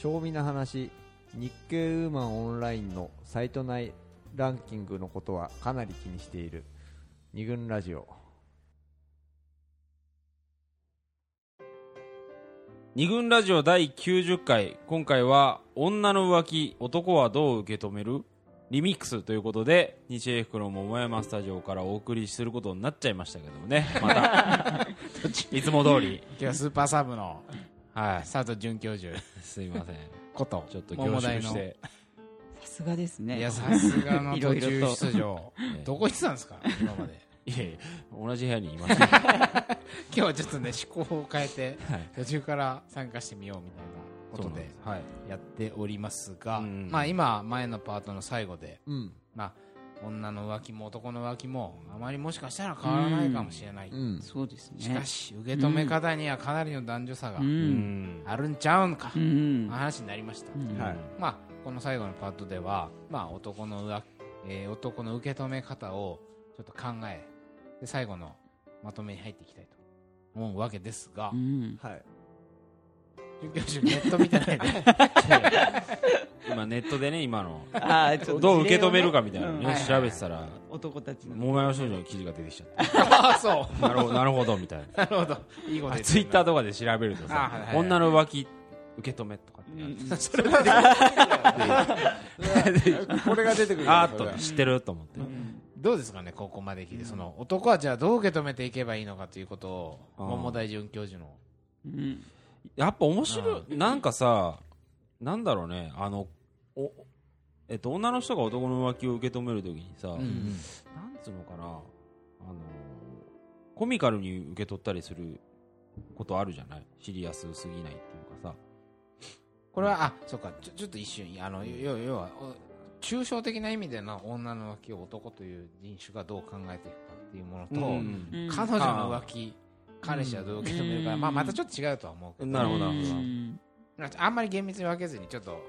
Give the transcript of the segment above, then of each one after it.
賞味な話日経ウーマンオンラインのサイト内ランキングのことはかなり気にしている。二軍ラジオ。二軍ラジオ第90回。今回は女の浮気男はどう受け止める？リミックスということで西英福の桃山スタジオからお送りすることになっちゃいましたけどもね。また。いつも通り。今日はスーパーサブのは佐藤准教授。い すいません。こと。ちょっと恐桃大の。縮して。さすがですね。いやさすがの 途中出場。ええどこ行ってたんですか？今まで。いやいや同じ部屋にいました、今日はちょっとね思考を変えてはい、途中から参加してみようみたいなことではい。やっておりますが、うん。まあ今前のパートの最後でうん。まあ女の浮気も男の浮気もあまりもしかしたら変わらないかもしれない、うん。そうですね。しかし受け止め方にはかなりの男女差があるんちゃうんか、うん。話になりました、うん。はい。まあこの最後のパートでは、まあ、男の浮気、えー男の受け止め方をちょっと考えで最後のまとめに入っていきたいと思うわけですが、うん。はい准教授ネット見てないで。今ネットでね今の。あーちょっと。どう受け止めるかみたいなのね、うん。はいはい調べてたら男たちの。桃山少女の記事が出てきちゃっああそ なるほどなるほどみたいな。なるほど。いいことツイッターととかで調べるとはいはいはい。女の浮気受け止めとかってやるこれが出てくるあーっと知ってると思って、どうですかねここまで聞いて。その男はじゃあどう受け止めていけばいいのかということをあー。桃大准教授の。うんやっぱ面白い。なんかさなんだろうね。あのおえっと女の人が男の浮気を受け止めるときにさ、なんつうのかな。あのコミカルに受け取ったりすることあるじゃない？シリアスすぎないっていうかさ。これはあそうか。ちょちょっと一瞬あの要要はお抽象的な意味での女の浮気を男という人種がどう考えていくかっていうものと、うんうん。彼女の浮気彼氏はどう受け止めるか、うん。まあ、またちょっと違うとは思うけど。なるほどあんまり厳密に分けずにちょっと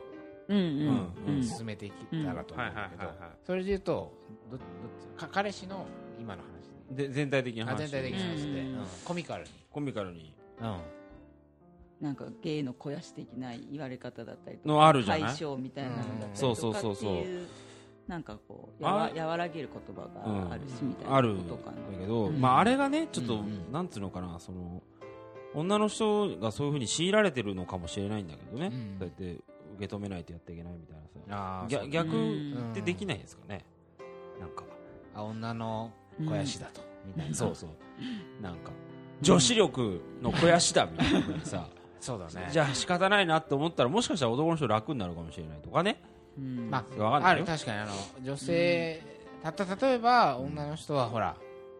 うんうん。うん進めていけたらと思うんだけどそれで言うとどどっちか彼氏の今の話でで全体的な話。あ全体的な話で、うん。うん。コミカルに、コミカルに。うん。なんか芸の肥やし的な言われ方だったりとのあるじゃない対象みたいなのだったりとかそうそうそうそうっていうなんかこうやあわ和らげる言葉があるしみたいなことかな。けど、うん。まあ、あれがねちょっと、うんうんなんつうのかなその女の人がそういうふうに強いられてるのかもしれないんだけどね、うん。そうやって受け止めないとやっていけないみたいなさ。逆ってできないですかね、なんか。あ女の肥やしだと、みたいな。そうそう。なんか。女子力の肥やしだみたいなさ。そうだね。じゃあ仕方ないなって思ったらもしかしたら男の人楽になるかもしれないとかねうん。まあ、ある確かにあの女性、たった例えば女の人はほら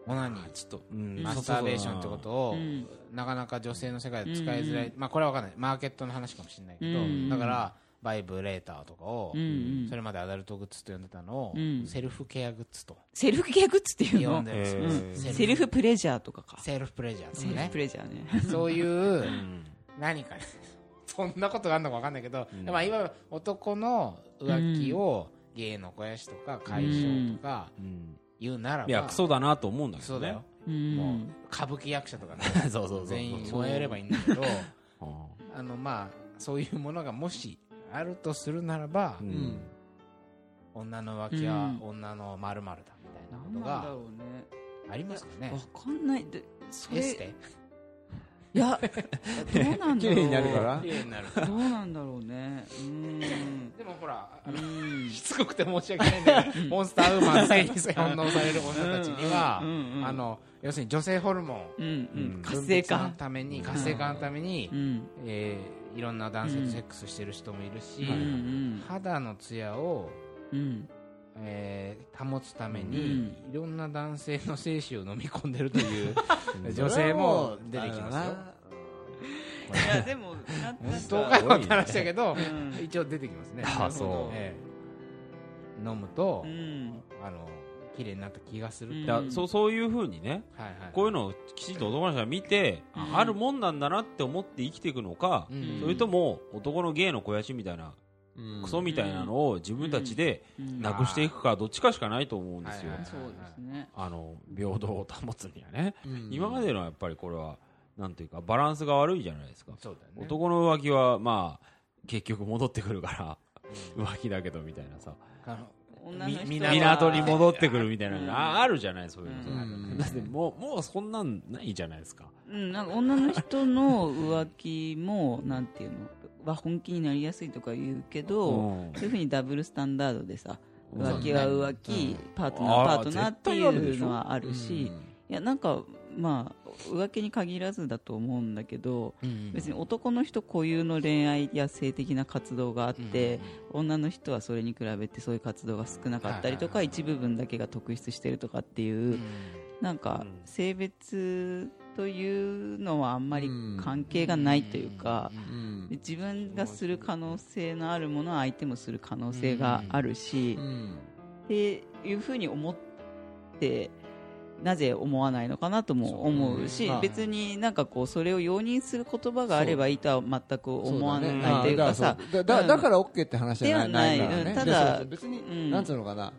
オナニー。ちょっと、うんマスターベーションってことを、うん。なかなか女性の世界で使いづらい、うん。まあこれは分かんない。マーケットの話かもしれないけど、うん。だからバイブレーターとかを、それまでアダルトグッズと呼んでたのを、うん。セルフケアグッズと。セルフケアグッズっていうの？呼んでるんですよ、セルフプレジャーとかか。セルフプレジャーとかね。セルフプレジャーね。そういううん。何かね。そんなことがあるのか分かんないけど、うん。まあ、いわゆる男の浮気を、芸の肥やしとか解消とかうん言うならば、いやクソだなと思うんだけどね。そうだよ、うん。もう歌舞伎役者とかね。そうそうそう。全員燃えればいいんだけどうん。あのまあそういうものがもしあるとするならば、うん。女の浮気はうん。女のまるだみたいなことがありますかね。わかんない。でそれエステ？いや どうなんだろう。綺麗になるから。綺麗になるどうなんだろうね。うん。でもほらあうのん。しつこくて申し訳ないんだけどモンスターウーマン性に翻弄される女たちにはあの要するに女性ホルモン。活性分泌の化。ために活性化のために、うん。えーいろんな男性とセックスしてる人もいるし、肌のツヤを、うんえー保つためうに、ん。いろんな男性の精子を飲み込んでるという 女性も出てきますよ。いやでもな本なんか当かよって話だけど、うん。一応出てきますね。あそう。ええ。飲むと、うん。あの綺麗になった気がする。うん。いやそうそういうふうにねはいはい。こういうのをきちんと男の人が見て、あうん。あるもんなんだなって思って生きていくのか、うん。それとも男の芸の肥やしみたいな、うんクソみたいなのを自分たちでうん。なくしていくかどっちかしかないと思うんですよ、はいはい。そうですね。あの平等を保つにはね、うん。今までのやっぱりこれはなんていうかバランスが悪いじゃないですか、そうだよね。男の浮気はまあ結局戻ってくるから浮気だけどみたいなさ。港に戻ってくるみたいなのうん。ああるじゃないそういうの。だってもうもうそんなんないじゃないですか。うん、なんか女の人の浮気もなんていうの？は本気になりやすいとか言うけど、うん。そういうふうにダブルスタンダードでさうん。浮気は浮気、パートナーはパートナーっていうのはあるし、いやなんかまあ浮気に限らずだと思うんだけど別に男の人固有の恋愛や性的な活動があって、女の人はそれに比べてそういう活動が少なかったりとか、一部分だけが特筆してるとかっていう、うん。なんかうん。性別というのはあんまり関係がないというか、うん。で自分がする可能性のあるものは相手もする可能性があるし、うん。っていうふうに思ってなぜ思わないのかなとも思うし別になんかこうそれを容認する言葉があればいいとは全く思わないというかさだだうんだから OK って話じゃないではないからねうんただでそうそう別に、うん。なんつうのかな。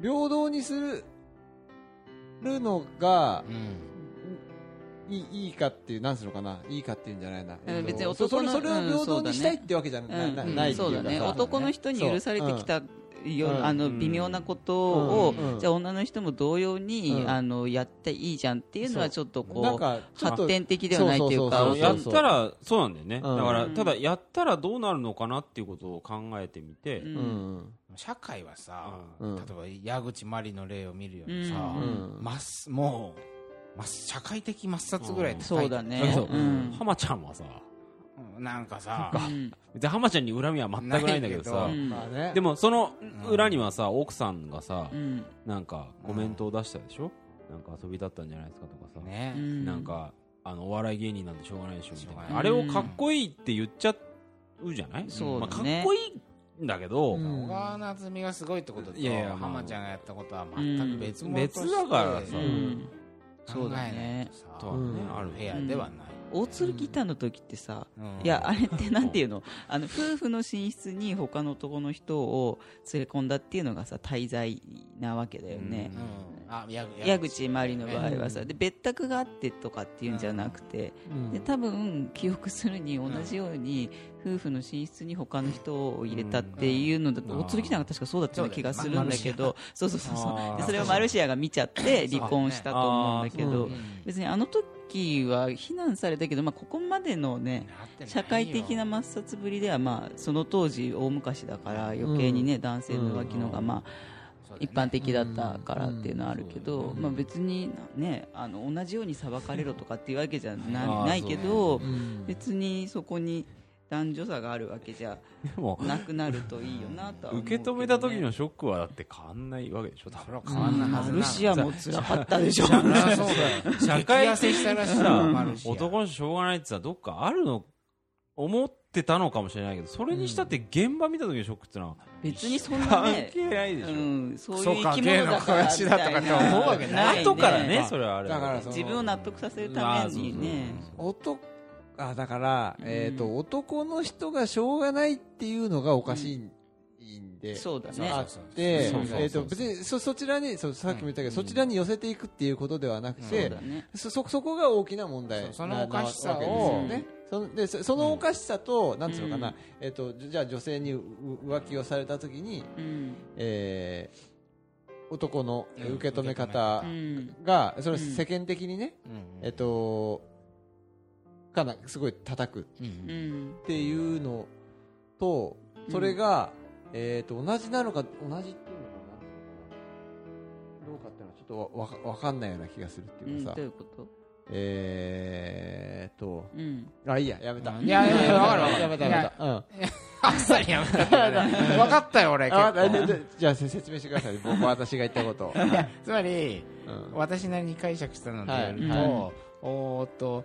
平等にするるのがうんいいいいかっていうなんつうのかないいかっていうんじゃないな、うんえっと別に男のそそれをうん平等にしたいってわけじゃな,、いっていうかさ。そうだね。男の人に許されてきたよう。んあのうん。微妙なことを、うん。うん。じゃあ女の人も同様に、うん。あのやっていいじゃんっていうのはちょっとこう発展的ではないっていうかやったらそうなんだよね。うん。だからうんただやったらどうなるのかなっていうことを考えてみて社会はさ、うん。例えば矢口真理の例を見るようにさ、うん。まっすもう、社会的抹殺ぐらい高いそうだね。そうう。ん。浜ちゃんはさうん。なんかさうん。別に浜ちゃんに恨みは全くないんだけどさ。でもその裏にはさ奥さんがさうんなんかコメントを出したでしょ？なんか遊びだったんじゃないですかとかさ。なんかあのお笑い芸人なんてしょうがないでしょみたいな。あれをかっこいいって言っちゃうじゃない？まあ、かっこいいんだけど、うん。小川夏美がすごいってことといやいやまあ。浜ちゃんがやったことは全く別物として。別だからさそうだね。考えないとはね、うん。あるフェアではない、大鶴ギターの時ってさ、うん。いやあれってなんていうの？あの夫婦の寝室に他の男の人を連れ込んだっていうのがさ滞在なわけだよね、矢矢口。真理の場合はさ、うん。で別宅があってとかっていうんじゃなくて、うん。で多分記憶するに同じように、夫婦の寝室に他の人を入れたっていうのだと、うん。大鶴ギターが確かそうだったような気がするんだけど、そうそうそうそう。でそれをマルシアが見ちゃって離婚したと思うんだけど、別にあの時は非難されたけど、まあ、ここまでのね社会的な抹殺ぶりでは、まあ、その当時大昔だから余計にね、男性の浮気のが、まあ、そうだね。一般的だったからっていうのはあるけど、うん。まあ、別に、ね、あの同じように裁かれろとかっていうわけじゃなあーないけど、うん。別にそこに男女差があるわけじゃなくなるといいよなとは思う受けどね。け止めた時のショックはだって変わんないわけでしょ多分。それは変わんないはずなマルシアも辛かったでしょ。社会激痩せしたらしいさ男の人しょうがないってさどっかあるの思ってたのかもしれないけどそれにしたって現場見た時のショックってのは別にそんな関ね、係ないでしょ、うん、そうそうかいう生き物だから芸の肥やしだとかって思うわけないね。後からねそれはあれだから自分を納得させるためにね、男あだから、えー、と男の人がしょうがないっていうのがおかしいんで、そうだね。あって、えー、と別にそそちらにそうさっきも言ったけど、そちらに寄せていくっていうことではなくて、そそそこが大きな問題そのなおかしさを。ね。そのでそそのおかしさと、なんつうのかな、うんえー、とじゃあ女性にう浮気をされた時に、うん。えー男のうん受け止め方うん。が、それうん世間的にね、うん。えっと、かなすごい叩く。っていうのと、それが、えっと同じなのか、同じっていうのかな、どうかっていうのはちょっとわわわかんないような気がするっていうかさ。うんどう、いうこと？えーっと、うん。あ、いいや、やめた。いやいやいやわかるわかる。やめた、やめた。うん。あっさりやめた。分かったよ俺。じゃあせ説明してください。僕、私が言ったことを。つまりうん。私なりに解釈したのでよると、はい。おーっと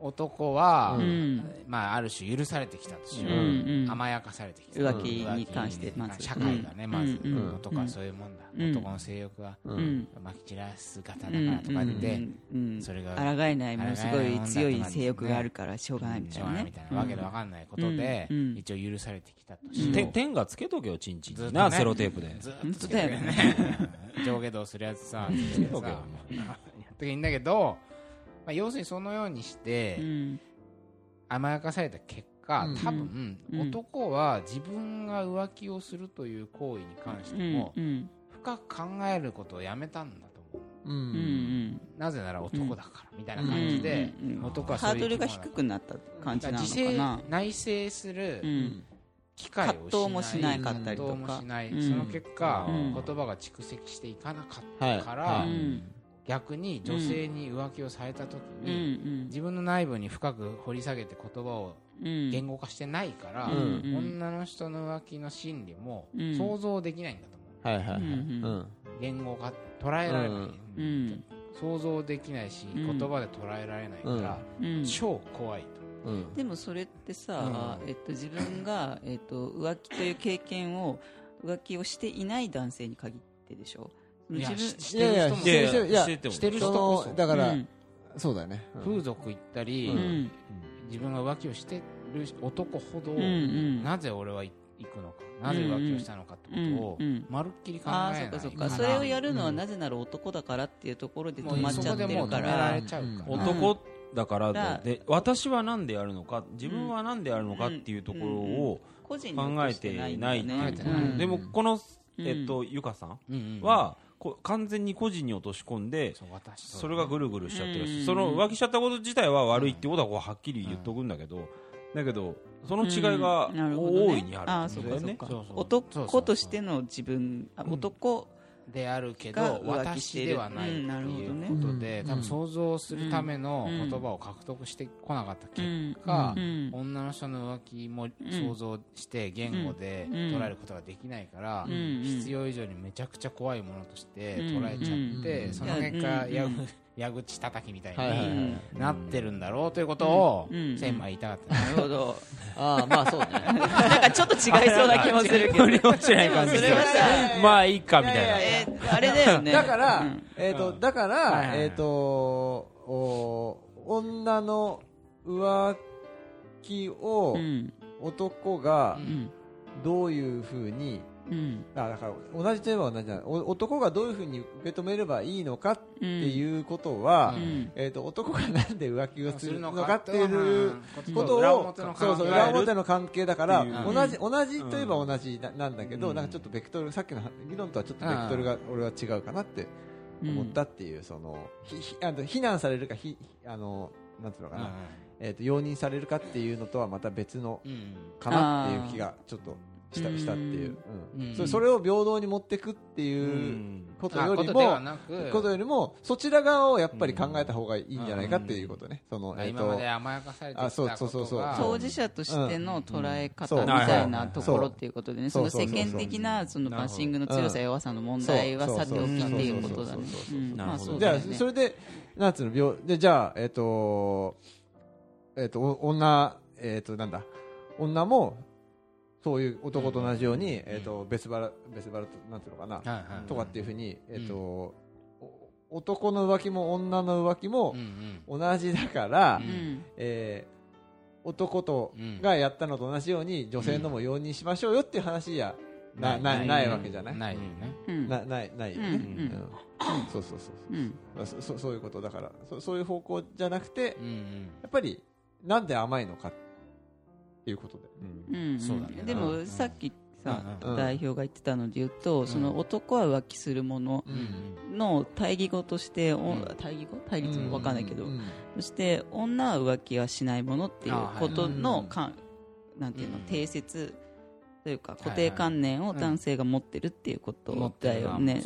男は、ううん。まあ、ある種許されてきたとしよう、うんうん。甘やかされてきた。浮気に関してまず。社会がね、まず、男はそういうもんだ、うん。男の性欲はまき散らす型だかうんらとかって、うんうん。それが抗えないものすごい強い性欲があるからしょうがないみたいなたいなわけでわかんないことで、一応許されてきたとして天がつけとけよチンチンずっとね。になセロテープで。ずっとつけてね。上下動するやつさ やっときゃいいんだけど、まあ、要するにそのようにして、うん。甘やかされた結果、か、うん。多分、うん。男は自分が浮気をするという行為に関しても、うん。深く考えることをやめたんだと思う。うん。うん。うん。なぜなら男だから、みたいなうん。感じで、男はハードルが低くなった感じなのか自制な内省するうん。機会を葛藤もしなかったりとか。葛藤もしない、うん。その結果、うん。言葉が蓄積していかなかったはい。から、はうん逆に女性に浮気をされた時うんに、自分の内部に深く掘り下げて言葉をうん。言語化してないから、女の人の浮気の心理もうん。想像できないんだと思う、はいはいはい。言語化捉えられない、うん。想像できないし、うん。言葉で捉えられないから、うん。超怖いと。うん。でもそれってさ、えっと、自分が、えっと、浮気という経験を浮気をしていない男性に限ってでしょいやししてる人もいやいやしてる人だからうん。そうだよね。うん。風俗行ったり、うん。うん自分が浮気をしてる男ほど、うんうん。なぜ俺は行くのかなぜ浮気をしたのかってことをうんうんまるっきり考えああないそっかそっか。それをやるのはなぜなら男だからっていうところでもう止まっちゃってるかそこでもう止めらられちゃうから、うん。男だからだでで私は何でやるのか自分は何でやるのかっていうところを個人考えてないんだよね。考えてないうん。でもこの、うん。えっと、ゆかさんうんうん。は、こ完全に個人に落とし込んでそれがぐるぐるしちゃってるし、うん。その浮気しちゃったこと自体は悪いってことはこうはっきり言っとくんだけど、だけどその違いが大いにあるああってことだよね。男としての自分あ男であるけがど私ではないってうんなるほいうことで、うん。多分想像するためのうん言葉を獲得してこなかった結うん。果、うん。女の人の浮気も想像して言語でうん。捉えることができないから、うん。必要以上にめちゃくちゃ怖いものとして捉えちゃって、うん。その結果、うん。やぐ矢口叩きみたいに、なってるんだろうということを、うん。専務は言いたかった、なるほど。ああまあそうね。なんかちょっと違いそうな気もするけど。まあいいかみたいな。えーあれだよね。だから、うん。えっ、と、だから、えっ、とお女の浮気をうん。男がうん。どういうふうに、うん。あだから同じといえば同じだお男がどういうふうに受け止めればいいのかってうんいうことは、うん。えっ、と男がなんで浮気をすするるののかっていいううことを、裏表のそうそう考え裏表の関係だから、同じ同じといえば同じななんだけど、うん。なんかちょっとベクトルさっきの議論とはちょっとベクトルが俺は違うかなって思ったっていう、そのひひあの非難されるかひあのなんていうのかな、えっ、と容認されるかっていうのとはまた別のかなっていう気がちょっとしたうん。したっていう、うん。うん。それを平等に持っていくってういうん。ことあよりも、ことよりもそちら側をやっぱり考えた方がいいんじゃないかっていうことね、そのえっ、今まとで甘やかされてきた当事者としての捉え方うんみたいなところっていうことでね、その世間的なそのバッシングの強さ弱さの問題はさておきっていう。ことだねじゃあそれでなんつうの病でじゃあえっ、とえっ、とお女えっ、となんだ。女もそういう男と同じように、えっ、と別腹別腹となんていうのかな、とかっていうふうにえっ、と、お男の浮気も女の浮気も同じだから、えー男とうん。がやったのと同じように女性のも容認しましょうよっていう話や、なないないわけじゃない、ないよね。うん。なないないよね、うん。うん。そうそうそううん。そうそういうことだから。そそういう方向じゃなくてやっぱりなんで甘いのかっていうことで、うん。そうだね。でもさっきさ代表が言ってたので言うとその男は浮気するものうん。の対義語としておうん。対義語？対立も分かんないけどうんそして女は浮気はしないものっていうことのかんなんていうの？うん。定説というか固定観念を男性が持ってるっていうことだよね。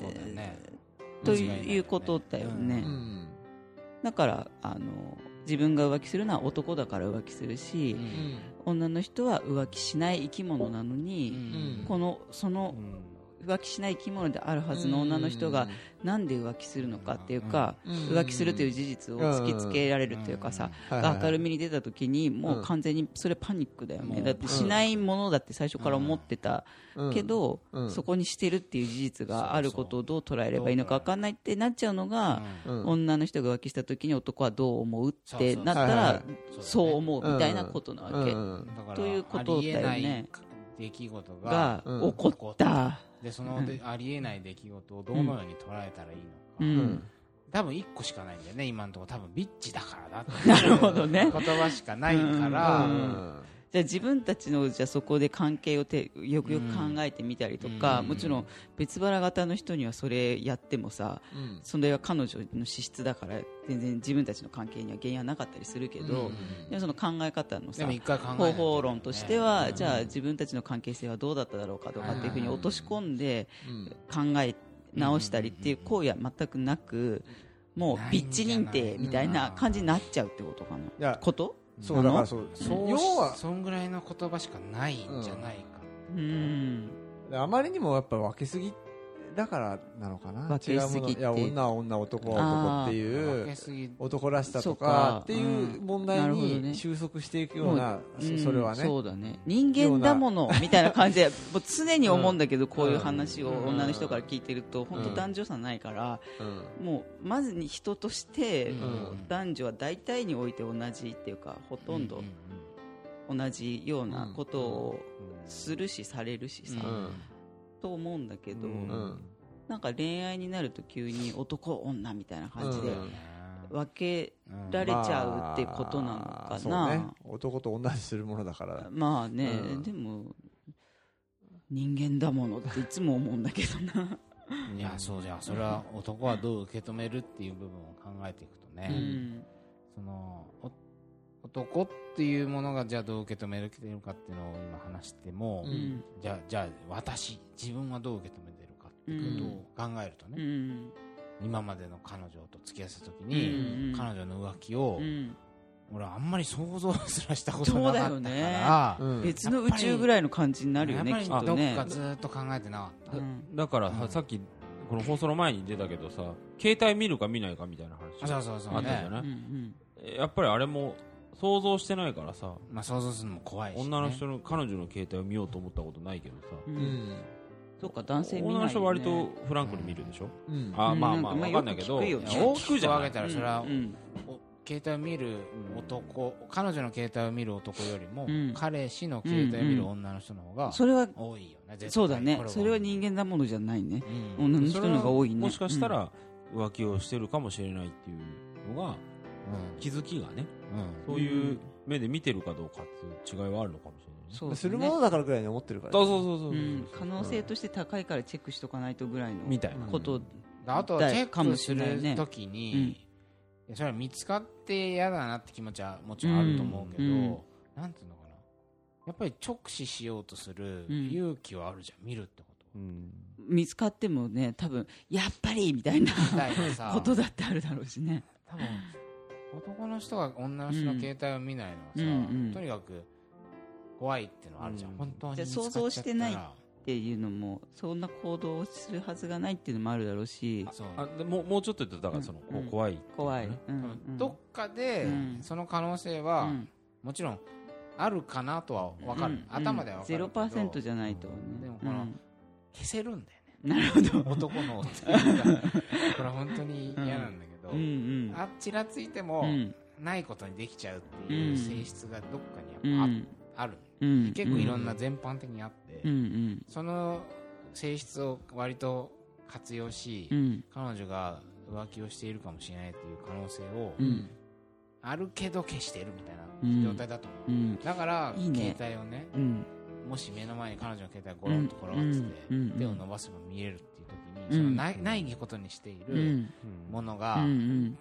ということだよね。うんだからあの自分が浮気するのは男だから浮気するしうん。女の人は浮気しない生き物なのうにん。このその浮気しない生き物であるはずの女の人がなんで浮気するのかっていうかうん。浮気するという事実を突きつけられるというかさが明るみに出た時にもう完全にそれパニックだよね、うん。だってしないものだって最初から思ってたけど、うん。そこにしてるっていう事実があることをどう捉えればいいのか分かんないってなっちゃうのが、うん。女の人が浮気した時に男はどう思うってなったらいそう。思うみたいなことなわけ、ということだよね。出来事が起こった、でそのでありえない出来事をどのように捉えたらいいうんのか、うん。多分1個しかないんだよね今のところ。多分ビッチだからだって なるほどね。言葉しかないから、うんじゃあ自分たちのじゃあそこで関係をてよくよく考えてみたりとか、うん。もちろん別腹型の人にはそれやってもさうん。それは彼女の資質だから全然自分たちの関係には原因はなかったりするけど、でもその考え方のさ方と。法論としては、うん。じゃあ自分たちの関係性はどうだっただろうかとかっていうふうに落とし込んでうん。考え直したりっていう行為は全くなくもうビッチ認定みたいな感じになっちゃうってことかな？こと？そうだからそうそう要はそんぐらいの言葉しかないんじゃないか、うん。あまりにもやっぱ分けすぎだからなのかな。違うもの。いや女は女男は男ってい分うけすぎ男らしさとかか。っていう問題なるほどね。に収束していくようなうんそそれはね。そうだね。人間だものみたいな感じで もう常に思うんだけど、こういう話をうん。女の人から聞いてると本当男女差ないから、うん。もうまずに人として、ん。男女は大体において同じっていうかほとんど同じようなことをするしされるしさ、うんと思うんだけど、うん。うんなんか恋愛になると急に男女みたいな感じでうん。分けられちゃうってことなのかまあね。男と同じするものだから。まあね、うん。でも人間だものっていつも思うんだけどな、いやそうじゃあそれは男はどう受け止めるっていう部分を考えていくとね、うん。そのお男っていうものがじゃあどう受け止めるかっていうのを今話しても、うん。じゃあじゃあ私自分はどう受け止めてるかっていうことを考えるとね、うん。今までの彼女と付き合ってた時に、うん彼女の浮気を、うん。俺はあんまり想像すらしたことなかったからね。うん。別の宇宙ぐらいの感じになるよねやっぱりどっきっとね。かずっと考えてなかった、うん。だから、うんさっきこの放送の前に出たけどさ携帯見るか見ないかみたいな話そうそうそうねあったじゃない、うん。やっぱりあれも想像してないからさ。まあ想像するのも怖いし、ね、女の人の彼女の携帯を見ようと思ったことないけどさ。うん。そうか男性見ないよ、ね、女の人は割とフランクに見るでしょ、うん。あうん。まあまあなんかまあわかんないけど大きくじゃ分けたらそれは、うん。お携帯を見る男、彼女の携帯を見る男よりも、うん。彼氏の携帯を見る女の人の方がそれは多いよね、そうだね。こそれは人間なものじゃないね。うん。女の人の方が多いね。もしかしたら浮気をしてるかもしれないっていうのが気づきがねうん。そういう目で見てるかどうかっていう違いはあるのかもしれないね。そうだね。するものだからぐらいに思ってるから。そうそうそうそうう、ん、可能性として高いからチェックしとかないとぐらいの。みたいな。こと、あとチェックするときうん。に、いやそれは見つかって嫌だなって気持ちはもちろんあると思うけど、うん。うんなんていうのかな。やっぱり直視しようとするうん。勇気はあるじゃん。見るってことうん。見つかってもね多分やっぱりみたいな ことだってあるだろうしね。多分男の人が女の人の携帯を見ないのはさ、うんうん。とにかく怖いっていうのはあるじゃん、うん。本当に想像してないっていうのもそんな行動をするはずがないっていうのもあるだろうし。そう。あでもうもうちょっと言うとだからその、うん。怖い怖い、ね。うんうん。どっかでうん。その可能性うはん。もちろんあるかなとは分かる、うん。頭では分かるゼロパーセントじゃないとね、でもこの消せるんだよね。うんなるほど。男のっていうのが。これは本当に嫌なんだけど、うんうん。あちらついてもうん。ないことにできちゃうっていううん。性質がどっかうにやっんぱあ,、る。うん。結構いろんな全般的にあって、その性質を割と活用し、うん。彼女が浮気をしているかもしれないっていう可能性を、うん。あるけど消しているみたいうん。な状態だと思う、うん。だからいいね。携帯をねうん。もし目の前に彼女の携帯がゴロンと転がってて、手を伸ばせば見えるに、うん。そのないないことにしているものがん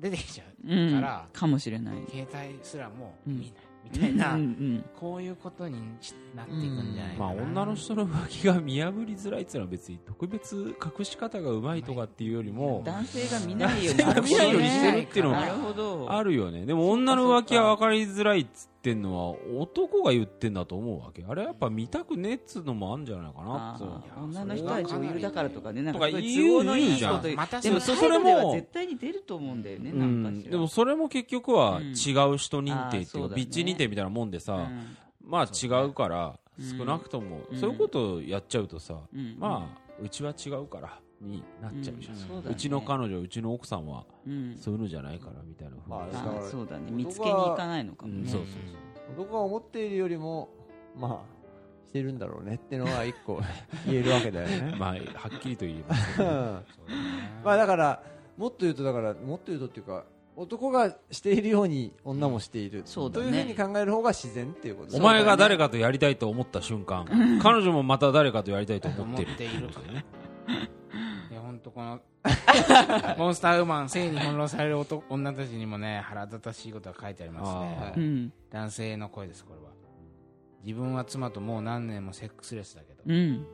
出てきちゃう、うん。からかもしれない。携帯すらもうん見ないみたいな、うんうんこういうことにしなっていくんじゃないかな、まあ女の人の浮気が見破りづらいっていうのは別に特別隠し方がうまいとかっていうよりも男性が見ないように見ないようにしてるっていうのはあるよね。でも女の浮気は分かりづらいっつってんのは男が言ってんだと思うわけ。あれやっぱ見たくねえっつうのもあるんじゃないかなあって。ー女の人は女優だからとかね。なんとか言うのいい言うじゃん。でもそそれも絶対に出ると思うんだよねうなんでもそれも結局はうん。違う人認定っていうかビッチ認定みたいなもんでさうん。まあ違うからうん。少なくともうん。そういうことをやっちゃうとさうん。まあうちは違うからになっちゃうじゃん。うんそうだね。うちの彼女うちの奥さんはうん。そういうのじゃないからみたいな風に。まあーそうだね。見つけに行かないのかもね。うんそうそう男が思っているよりもまあしてるんだろうねっていうのは一個 言えるわけだよね。まあはっきりと言えばうん。まあだからもっと言うとだからもっと言うとっていうか男がしているように女もしている、そうだね。というふうに考える方が自然っていうこと。お前が誰かとやりたいと思った瞬間、彼女もまた誰かとやりたいと思ってる。思っている。とね。本当この、モンスターウーマン、性に翻弄される男女たちにもね、腹立たしいことが書いてありますね。あーうん男性の声です、これは。自分は妻ともう何年もセックスレスだけど、うん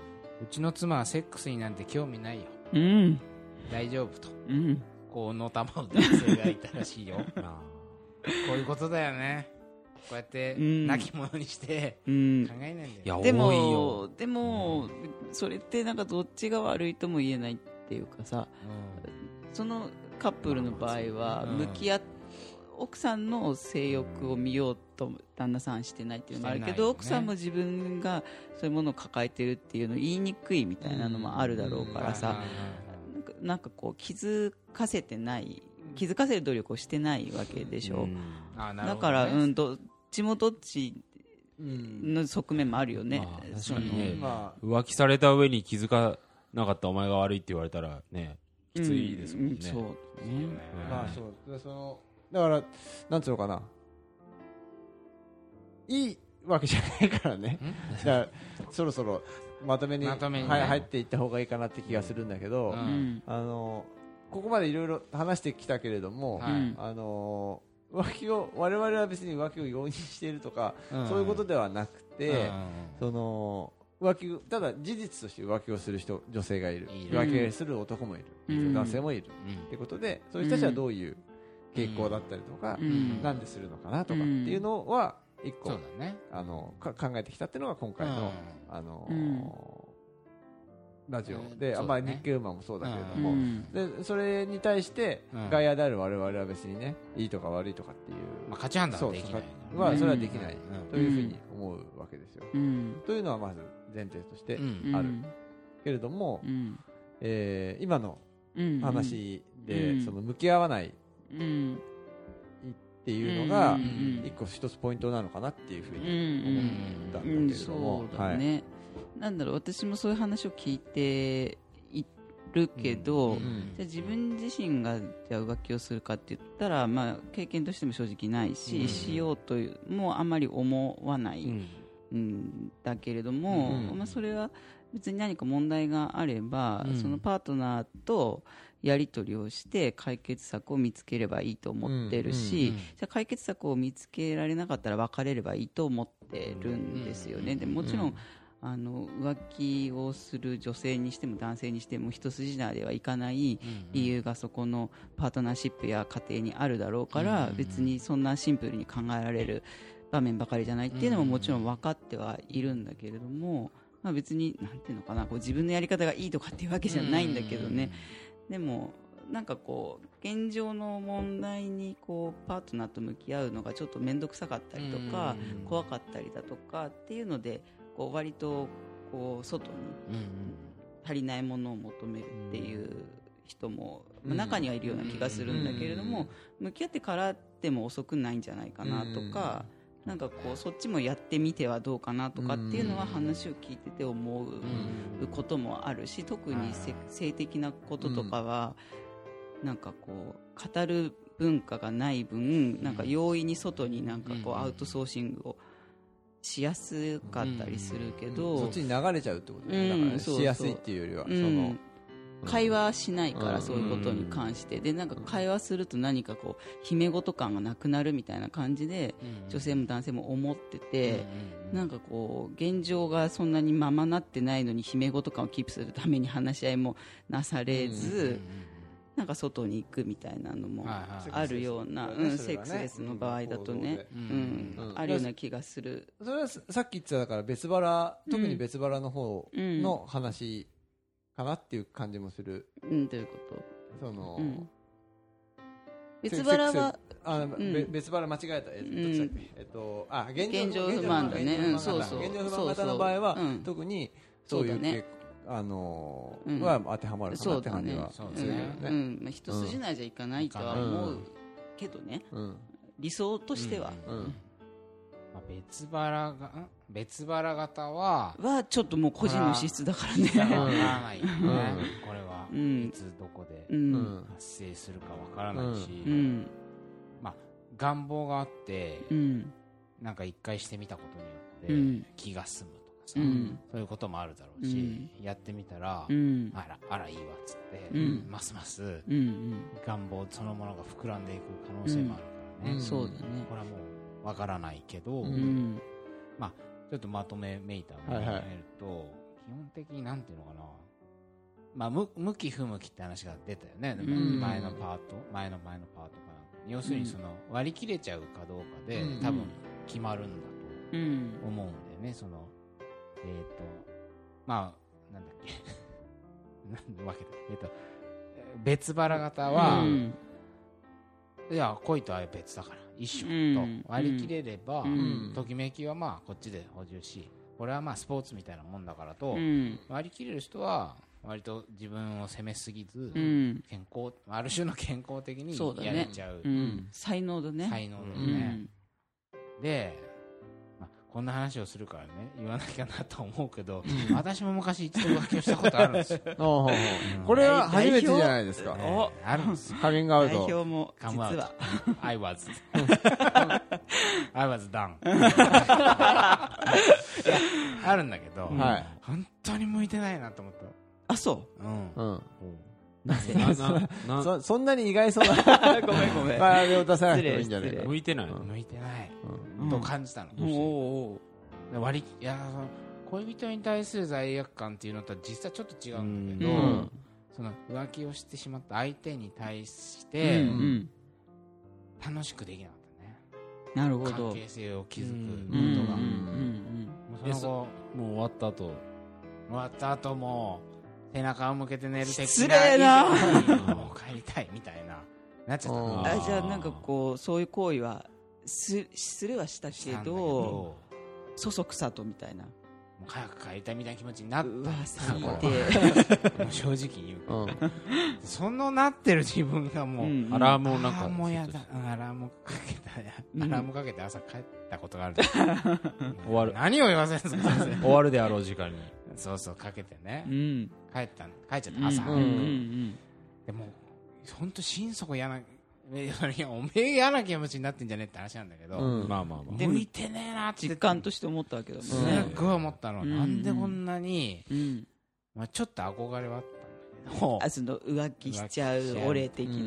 うちの妻はセックスになんて興味ないよ。うん大丈夫と。うんこう、のたまう男性がいたらしいよ。あこういうことだよね。こうやって、うん泣き者にして、うん考えないんだよ。いや、で多いよ。もでもそれってなんかどっちが悪いとも言えないっていうかさそのカップルの場合はうん。向き合っ奥さんの性欲を見ようと旦那さんしてないっていうのもあるけど、ね。奥さんも自分がそういうものを抱えてるっていうのを言いにくいみたいなのもあるだろうからさ、なん。かなんかこう気づかせてない気づかせる努力をしてないわけでしょ、うん。ね。だから、うん、どっちもどっちうん。の側面もあるよね、まあ確かにね。まあ。浮気された上に気づかなかったお前が悪いって言われたらね、きついですもんね。うんそうね。まあそうでそのだからなんつうのかな。いいわけじゃないからね。だからそろそろまとめにまとめにね。はい入っていった方がいいかなって気がするんだけど、うん。うんあのここまでいろいろ話してきたけれども、はい。うんあの浮気を我々は別に浮気を容認しているとか、うん。そういうことではなくて、うん。その浮気ただ事実として浮気をする人女性がいる。浮気をする男もいる、うん。男性もいる、うん。ってことでそういう人たちはどういう傾向だったりとか、うん。なんでするのかなとかっていうのは一個、あのか考えてきたっていうのが今回の、あのうん。ラジオうんで、あまあ日経ウーマンもそうだけれどうも、ん。でそれに対して、うん。外野である我々は別にねいいとか悪いとかっていう、まあ価値判断はできない。はそれはできない、うん。というふうに思うわけですよ。うん。というのはまず前提としてうん。ある。けれども、うん。えー今のうん。話で、うん。その向き合わないっうんていうのが、うん。一個一つポイントなのかなっていうふううに思っんたんだけうん。れども、そうだね、なんだろう。私もそういう話を聞いているけど、うん。じゃあ自分自身がじゃあ浮気をするかって言ったら、まあ、経験としても正直ないし、うん。しようというもうあまり思わない、うんうんだけれども、うん。まあ、それは別に何か問題があれば、うん。そのパートナーとやり取りをして解決策を見つければいいと思ってるし、うんうんじゃあ解決策を見つけられなかったら別れればいいと思ってるんですよね。でもちろん、あの浮気をする女性にしても男性にしても一筋縄ではいかない理由がそこのパートナーシップや家庭にあるだろうから、うん。別にそんなシンプルに考えられる場面ばかりじゃないっていうのももちろん分かってはいるんだけれども、まあ、別になんていうのかなこう自分のやり方がいいとかっていうわけじゃないんだけどね、でもなんかこう現状の問題にこうパートナーと向き合うのがちょっと面倒くさかったりとか、うん。怖かったりだとかっていうのでこう割とこう外に足りないものを求めるっていう人も、まあ中にはいるような気がするんだけれども、向き合ってからでも遅くないんじゃないかなとか、なんかこうそっちもやってみてはどうかなとかっていうのは話を聞いてて思うこともあるし特にせ性的なこととかは、なんかこう語る文化がない分なんか容易に外になんかこうアウトソーシングをしやすかったりするけど、そっちに流れちゃうってことね、うんだからしやすいっていうよりは、うそのん、会話しないかうん。らそういうことに関して、でなんか会話すると何かこう秘め事感がなくなるみたいな感じで女性も男性も思ってて、なんかこう現状がそんなにままなってないのに秘め事感をキープするために話し合いもなされず、なんか外に行くみたいなのもはいあるような、セックスレスの場合だとね、ううん。んうん。あるような気がする。それはささっき言ってただから別腹特に別腹の方うんの話かなっていう感じもする、うん、ということ？その、うん。セ別腹は、あ、ん。べ別腹間違えた。えっと、うんどっちだっけ？えっとあ現現状不満だね。現状不満うんそうそう。現状不満型の場合はそうそう。うん。特にそういうそうだね傾あのーうん。は当てはまる。かなそうって感じは。そうするようんね。うん。まあ、一筋縄じゃいかないとは思うけどね、うん。理想としては、うん。まあ別腹がん別腹型ははちょっともう個人の資質だからね。わからないよね。うん。これはうん。いつどこで発生するかわからないし。うん。願望があってうん。なんか一回してみたことうによっん。て気が済むとかさ、うん。そういうこともあるだろうし、やってみたら、うん。あらあらいいわっつって、うん。ますますうん願望そのものが膨らんでいく可能性もあるからね、うん。そうだね。これはもうわからないけど、ううんんちょっとまとめめいたものを見ると、基本的になんていうのかな、まあ、む向き不向きって話が出たよね、前のパート前の前のパートかなんかに。要するにその割り切れちゃうかどうかで、うん。多分決まるんだうん。と思うんだよね。そのえっ、とまあなんだっけ。なんで分けてえっ、と別腹型は、うん。いや恋と愛は別だから一緒うん。と割り切れれば、うん。ときめきはまあこっちで補充しこれはまあスポーツみたいなもんだからと、うん。割り切れる人は割と自分を責めすぎず、うん。健康ある種の健康的にやれちゃう。うん。才能だね。才能だね、ん。で、まあ、こんな話をするからね言わなきゃなと思うけど、私も昔一度浮気をしたことあるんですよ、これは初めてじゃないですか。ねあるんですよ。カミングアウ代ト。表も実は。I was I was done あるんだけど、はい。本当に向いてないなと思っあそた、うん。うん。なぜ？ななな。そそんなに意外そうな。ごめんごめん。場合を出さなくてもいいんじゃない？向いてないの向いてない、うん。と感じたの、おうおう。で割りいやその恋人に対する罪悪感っていうのとは実際ちょっと違うんだけど、うん。その浮気をしてしまった相手に対しうて、ん。楽しくできなかったね。なるほど。関係性を築くうん。ことうん。うん。が、もうその後もう終わった後。終わった後も背中を向けて寝る的失礼な。もう帰りたいみたいな。なっちゃった。あじゃあなんかこうそういう行為はすするはしたけどどそそくさとみたいな。もう早く帰りたいみたいな気持ちになっうたわ最 もう低正直に言う。うん。そのなってる自分がもう、うんアラームをなんかアラームかけた。うん。アラームかけて朝帰ったことがある。終わる。何を言わせるんですか。終わるであろう時間に。そうそうかけてね。うん帰った帰っちゃった。朝、うん。うん。でも本当心底嫌なえいやおめえ嫌な気持ちになってんじゃねえって話なんだけど、うん。まあまあまあ。でも向いてねえなって実感として思ったわけだもすごい思ったの、うん。なんでこんなに、うん。まあ、ちょっと憧れはあったんだけど あその浮気しちゃう俺的な。うん。い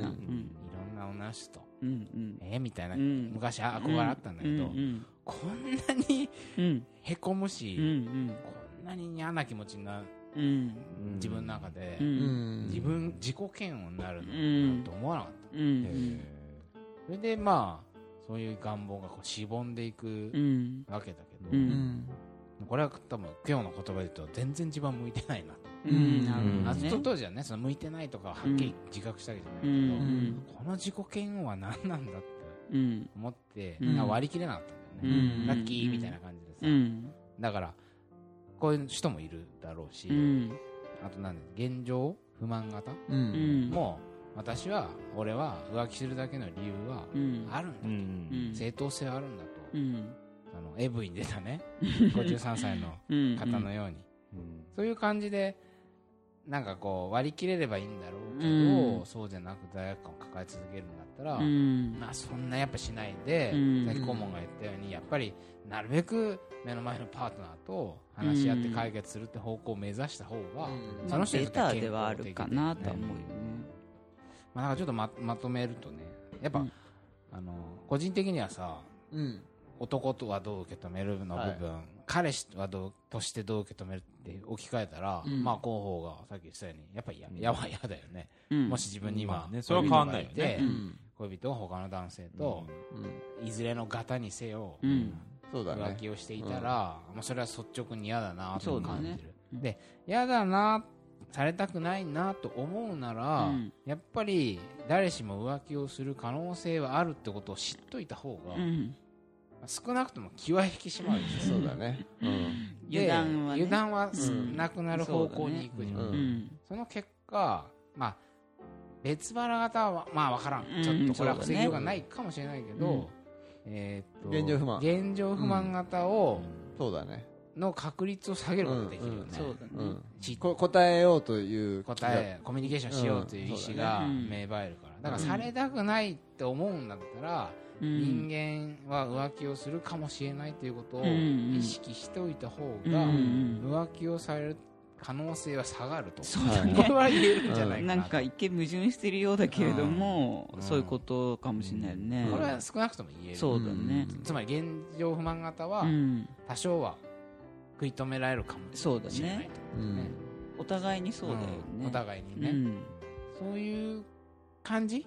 ろんな女の人とうんうん。えー、みたいな、うん。昔憧れあったんだけど、うんこんなにうん。へこむし、うんこんなに嫌な気持ちになる自分の中で、ううん。ん。自分自己嫌悪になるのうんなんて思わなかった、うん。それでまあそういう願望がこうしぼんでいくうん。わけだけど。これは多分今日の言葉で言うと全然自分は向いてないなと、うん。なね。と当時はねその向いてないとかははっきり自覚したわけじゃうないけど、ん。この自己嫌悪は何なんだってうん。思って、うん。あ割り切れなかったんだよね、うん。ラッキーみたいな感じでさ、うん。だからこういう人もいるだろうし、うん。あとなんで現状不満型？う。うん。んも私は俺は浮気するだけの理由はうん。あるんだと、正当性はあるんだと、うん。あの AV に出たね。53歳のうん方のように、そういう感じでなんかこう割り切れればいいんだろうけど、うん。そうじゃなく罪悪感を抱え続けるんだったら、うん。まあそんなやっぱしないで、うん。さっき顧問が言ったようにやっぱりなるべく目の前のパートナーと話し合って解決するって方向を目指した方が、うん。その人にはあるかなとは思うよね。まあ、なんかちょっとままとめるとねやっぱ、うん。あの個人的にはさうん。男とはどう受け止めるの部分、彼氏はどうとしてどう受け止めるって置き換えたら、うん。まあ広報がさっき言ってたようにやっぱりややは嫌だよね、うん。もし自分に今、まあねそれは変わんないよね。恋人がいてうん。恋人が他の男性と、うん。いずれの型にせよ、うん。そうだね。浮気をしていたら、まあ、それは率直に嫌だなと感じる、うんで嫌だなされたくないなと思うなら、うん。やっぱり誰しも浮気をする可能性はあるってことを知っといた方が、うん少なくとも気は引き締まるでしょ。そうだね。うん。で油断はね。油断はうん。なくなる方向に行くじゃん、そうだね。うん。その結果まあ別腹型はまあ分からん、うん。ちょっとこれは防ぎようがないかもしれないけど、うん。えーっと現状不満。現状不満型を、そうだね。の確率を下げることができるよね、そうだね。うん。しこ答えようという。答えコミュニケーションしようという意思がうん。芽生えるから。だからされたくないって思うんだったら、うん人間は浮気をするかもしれないということをうん意識しておいた方うんがうん。浮気をされる可能性は下がると。そうだね。これは言えるんじゃないかななんとか一見矛盾してるようだけれども、うん。そういうことかもしれないよね、これは少なくとも言える。そうだね、つまり現状不満型はうん、多少は食い止められるかもしれないねとうんお互いにそうだよね、うん。お互いにね。うん。そういう感じ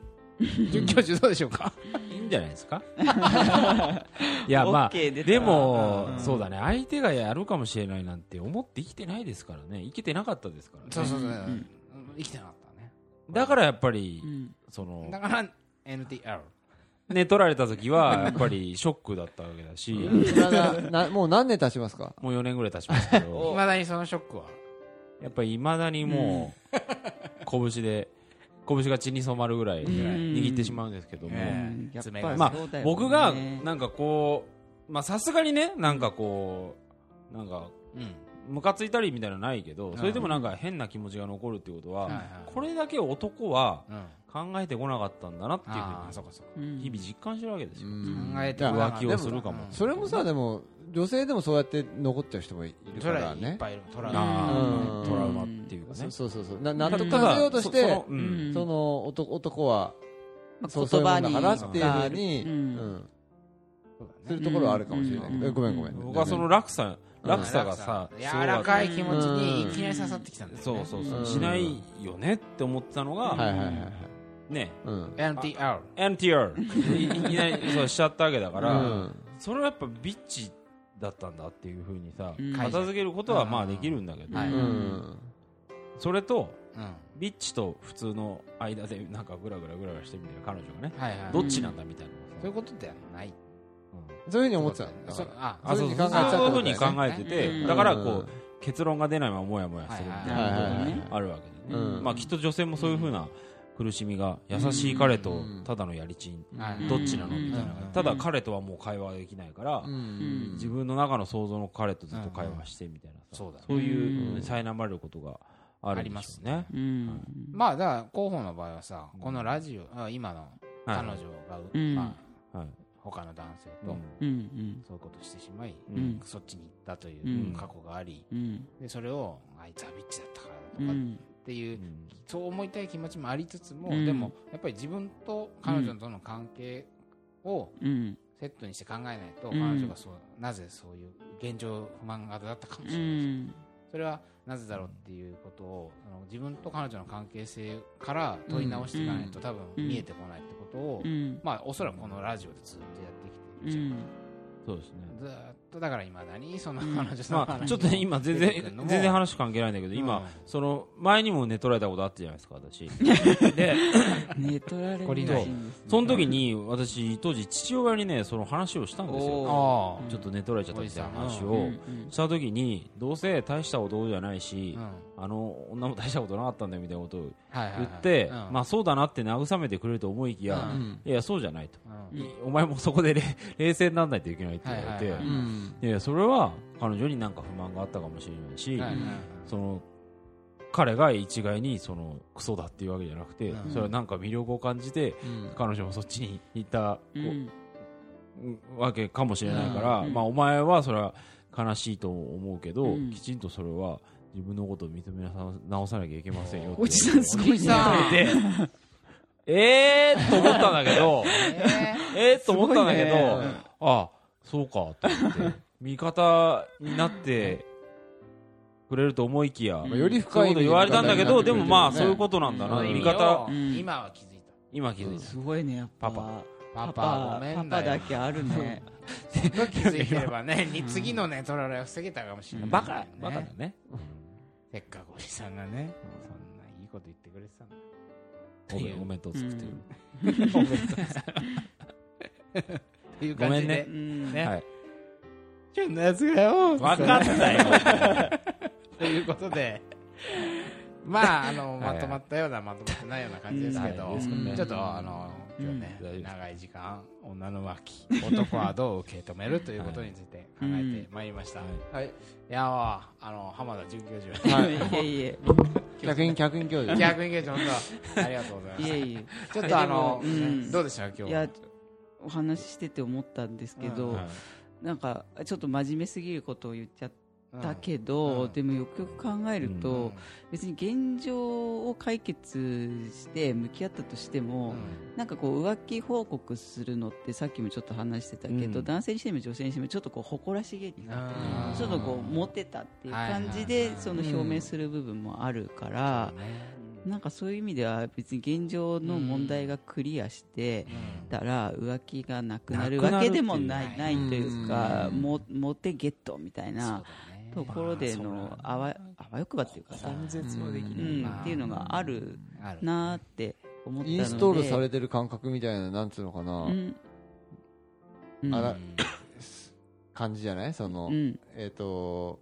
准教授どうでしょうか？いいんじゃないですか？いやまあ OK でも、うん。そうだね。相手がやるかもしれないなんて思って生きてないですからね。生きてなかったですからね。そうそうそう。うん。生きてなかったね。だからやっぱり、うん。そのだから NTR 寝取られた時はやっぱりショックだったわけだし、もう何年経ちますか？もう4年ぐらい経ちますけいど。まだにそのショックは。やっぱりいまだにもう、拳で拳が血に染まるぐらい握ってしまうんですけども、まあ僕がなんかこうまあさすがにねなんかこうなんかうん。ムカついたりみたいなのないけどそれでもなんか変な気持ちが残るっていうことは、これだけ男はうん考えてこなかったんだなっていうふそうかそうか。うに日々実感してるわけですよ、うん。考えて浮気をするかも。うんそれもさでも女性でもそうやって残ってる人もいるそれはいっからねぱいいる。トラウあマトラウマっていうかね。そうそうそう。そうな納得たさせようとしてそそのうん。うん。その男男はまあそうそういうもんだからっていう言葉ふうにう。ん。うん。そうすだねるところはあるかもしれない。けごめんごめん僕はその落差落差がさ柔らかい気持ちにいうん。きなり刺さってきたんだよね。そうそうそう、うん。しないよねって思ってたのが、はいはいはいはいね。うん。NTR NTR いいきなりそうしちゃったわけだから、うん。それはやっぱビッチだったんだっていうふうにさ、うん。片付けることはまあできるんだけど、それとうん。ビッチと普通の間でなんかグラグラグラグラしてるみたいな彼女がね、はいはい。どっちなんだみたいなそういうことではない。そういうふうに思ってたんだああそういうふうに考えててだからこう結論が出ないままモヤモヤするみたいなはいはいはいはい。あるわけでね、うん。まあきっと女性もそういうふうな苦しみが優しい彼とうん。ただのやりちんはい。どっちなのみたいなうん。ただ彼とはもう会話できないからうん。自分の中の想像の彼とずっと会話してみたいなさそうだね。そういううん。苛まれることがあるんでしょうね。うん。まあだから広報の場合はさこのラジオあ今の彼女が他の男性とそういうことをしてしまいうん。そっちに行ったといううん。過去がありうん。でそれをあいつはビッチだったからうとかっんていうそう思いたい気持ちもありつつも、うん。でもやっぱり自分と彼女との関係をうん。セットにして考えないと、うん。彼女がそうなぜそういう現状不満型だったかもしうれない。し、ん。それはなぜだろうっていうことをその自分と彼女の関係性から問い直していかないと、多分うん見えてこないってことを、うん。まあおそらくこのラジオでずっとやってきてるじゃん。そうですねずーっとだからいまだにそのうん。彼女の話まあちょっとね今全然全然話関係ないんだけどうん。今その前にも寝取られたことあったじゃないですか私。で寝取られる懲りないらしいんですね。その時に私当時父親にねその話をしたんですよ。ちょっと寝取られちゃったみたいな話うをうん。した時にどうせ大した男じゃないしあ、うん。あの女も大したことなかったんだよみたいなことをはいはいはい。言ってうん。まあそうだなって慰めてくれると思いきやうん。うんいやそうじゃないと。うん。いお前もそこで冷冷静にならないといけないって言われて。はいはいはいうん。いやそれは彼女になんか不満があったかもしれないしはいはいはい。その彼が一概にそのクソだっていうわけじゃなくて、うん。それはなんか魅力を感じてうん。彼女もそっちに行った、うん。わけかもしれないから、うん。まあお前はそれは悲しいと思うけど、うん。きちんとそれは自分のことを認め直さなきゃいけませんよおじさんすごいねえーっと思ったんだけど。ええと思ったんだけど、あそうかと思って。味方になってくれると思いきや、まあよりそういうこと言われたんだけどでもまあそういうこことなんだな、ー味方。うん。今は気づい今気づいた、すごいねやっぱ。パパ。たパパパごめんだよパパだけあるね。気づいてればね。に次のねトラレを防げたかもしれないバカバカだね、せっかくおじさんがねそんないいこと言ってくれてたんだお弁お弁当作ってる、っていう感じで。ごうんね。はいちょん。なやつがよ分かったよ。ということで。まああのはい。まとまったようなまとまってないような感じですけど。ちょっとあの今日ね長い時間女の浮気男はどう受け止めるということについて考えてまいりました、い、はい。やーあの浜田准教授。はい。いえいえ。客員客員教授。逆に本当ありがとうございますいえいえ。ちょっとあの、どうでした？今日いやお話ししてて思ったんですけど、はいなんかちょっと真面目すぎることを言っちゃったけうど、ん。でもよくよく考えると、うん。別に現状を解決して向き合ったとしても、なんかこう浮気報告するのってさっきもちょっと話してたけど、うん。男性にしても女性にしてもちょっとこう誇らしげになってうんちょっとこうモテたっていう感じでその表明する部分もあるから、なんかそういう意味では別に現状の問題がクリアしてたら浮気がなくなるわけでもないないというかモテゲットみたいなところでのあわあわよくばっていうかさ、根絶もできうない、ん、っていうのがあるなーって思ったのでインストールされてる感覚みたいななんつうのかな、うん。うん。あら感じじゃない？その、うん。えっ、と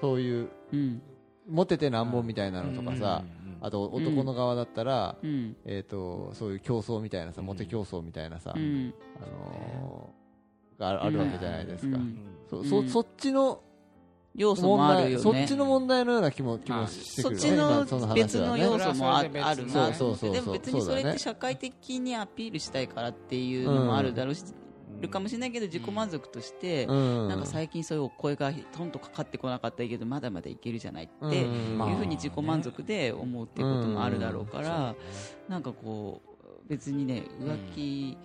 そういううん。モテてなんぼみたいなのとかさ、あと男の側だったら、うん。えっ、とそういう競争みたいなさ、モテ競争みたいなさ、うん。あのーがあるわけじゃないですか、うん。そそそっちの要素もあるよね。そっちの問題のような気も気もしてくるそっちの別の要素もあそれはあるな。で別のそうそうそうでも別にそれって社会的にアピールしたいからっていうのもあるだろうし、るかもしれないけど自己満足として、うん。なんか最近そういうお声がとんとかかってこなかったけどまだまだいけるじゃないってうん。いうふうに自己満足で思うっていうこともあるだろうから、なんかこう別にね浮気、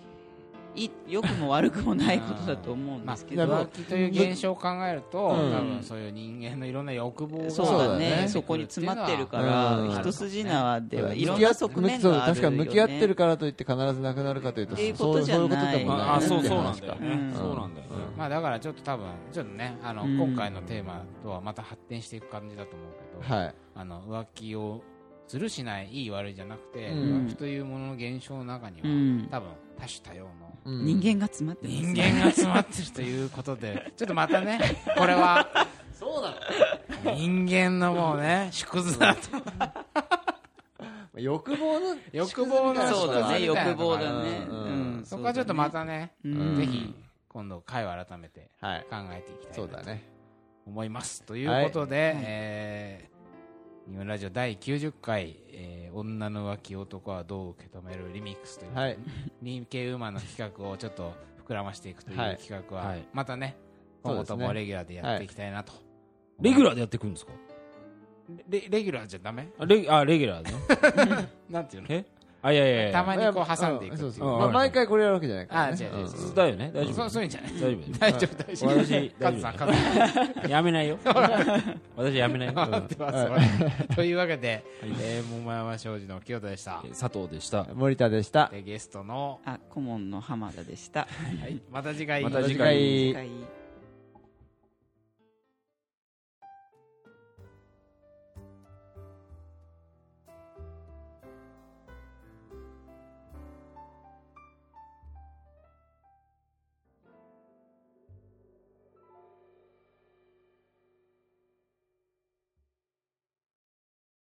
い良くも悪くもないことだと思うんですけど、まあ浮気という現象を考えると、うん。多分そういう人間のいろんな欲望がそうだね。ねそこに詰まってるから、うん一筋縄ではいろん向き合っな側面があるよ、ね、確かに向き合ってるからといって必ずなくなるかというとそうことじゃないそういうことでもないそうそうなんだよね、うんそうなんだよね、まあだからちょっと多分ちょっとねあの、うん今回のテーマとはまた発展していく感じだと思うけど、はい。あの浮気をするしないいい悪いじゃなくて、うん浮気というものの現象の中には、うん多分多種多様のうん人間が詰まってます人間が詰まってるということで。ちょっとまたね これはそうなの。人間のもうね縮図だと。欲望の欲望のそうだね欲望だね、うん。うん。そこはちょっとまたね、うん。ぜひ今度回を改めてはい。考えていきたいそうだね。思います。ということで、えー、日本ラジオ第90回、えー女の浮気男はどう受け止めるリミックスというはい。人気馬の企画をちょっと膨らましていくというはい。企画は、はい。またね、今後ともレギュラーでやっていきたいなと。レギュラーでやっていくんですか？レレギュラーじゃダメ？あレあレギュラーね。なんていうの？え？あいやいやいや。たまにこう挟んでいくっていう。そうそううんまあ毎回これやるわけじゃないからね。あ違う違う違う。うんだよね大丈そ夫。うそういうんじゃない。大丈夫。大丈夫、大丈夫。私カズさん、カズさん。やめないよ。私やめないよ、待ってます。というわけで、えー、桃山商事の清田でした。佐藤でした。森田でした。でゲストの、あ顧問の浜田でした。はい、また次回。また次次回次回